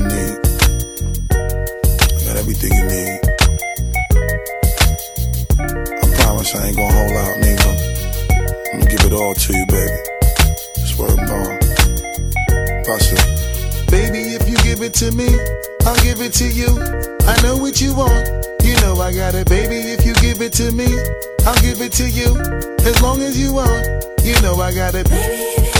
you need. I got everything you need. I promise I ain't gonna hold out, nigga. I'm gonna give it all to you, baby. Swear upon. Pasha. Baby, if you give it to me, I'll give it to you. I know what you want. You know I got it, baby. If you give it to me, I'll give it to you. As long as you want, you know I got it. Baby,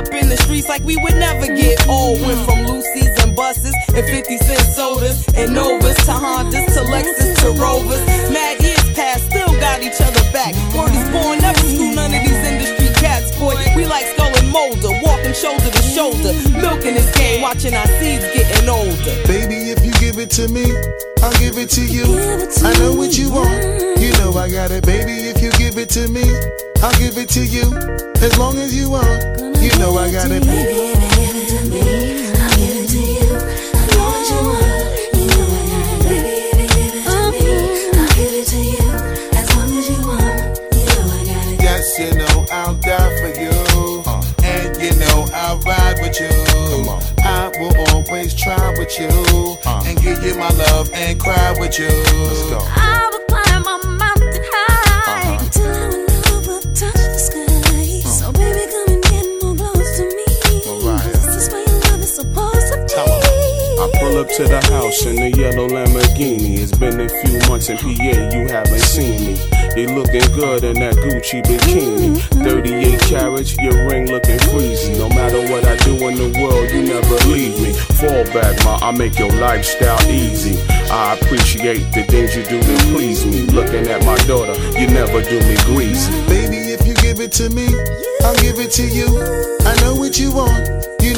up in the streets like we would never get old. Went from Lucy's and buses and 50 cent sodas and Novas to Hondas to Lexus to Rovers. Mad years past, still got each other back. Word is born, never school none of these industry cats, boy. We like Scully and Mulder, walking shoulder to shoulder, milking this game, watching our seeds getting older. Baby, if you give it to me, I'll give it to you. It to I know what you want. You know I got it, baby. If you give it to me, I'll give it to you. As long as you want, you know I got it. Baby, if you give it to me, I'll give it to you. I know what you want. You know I got it. Baby, if you give it to me, I'll give it to you. As long as you want. You know I got it. Yes, you know I'll die for you. And you know I'll ride with you. I will always try with you. Uh. And give you my love and cry with you. Let's go. To the house in the yellow Lamborghini. It's been a few months in PA, you haven't seen me. You looking good in that Gucci bikini. Mm-hmm. 38 carats, your ring looking freezy. No matter what I do in the world, you never leave me. Fall back, ma, I make your lifestyle easy. I appreciate the things you do to please me. Looking at my daughter, you never do me greasy. Baby, if you give it to me, I'll give it to you. I know what you want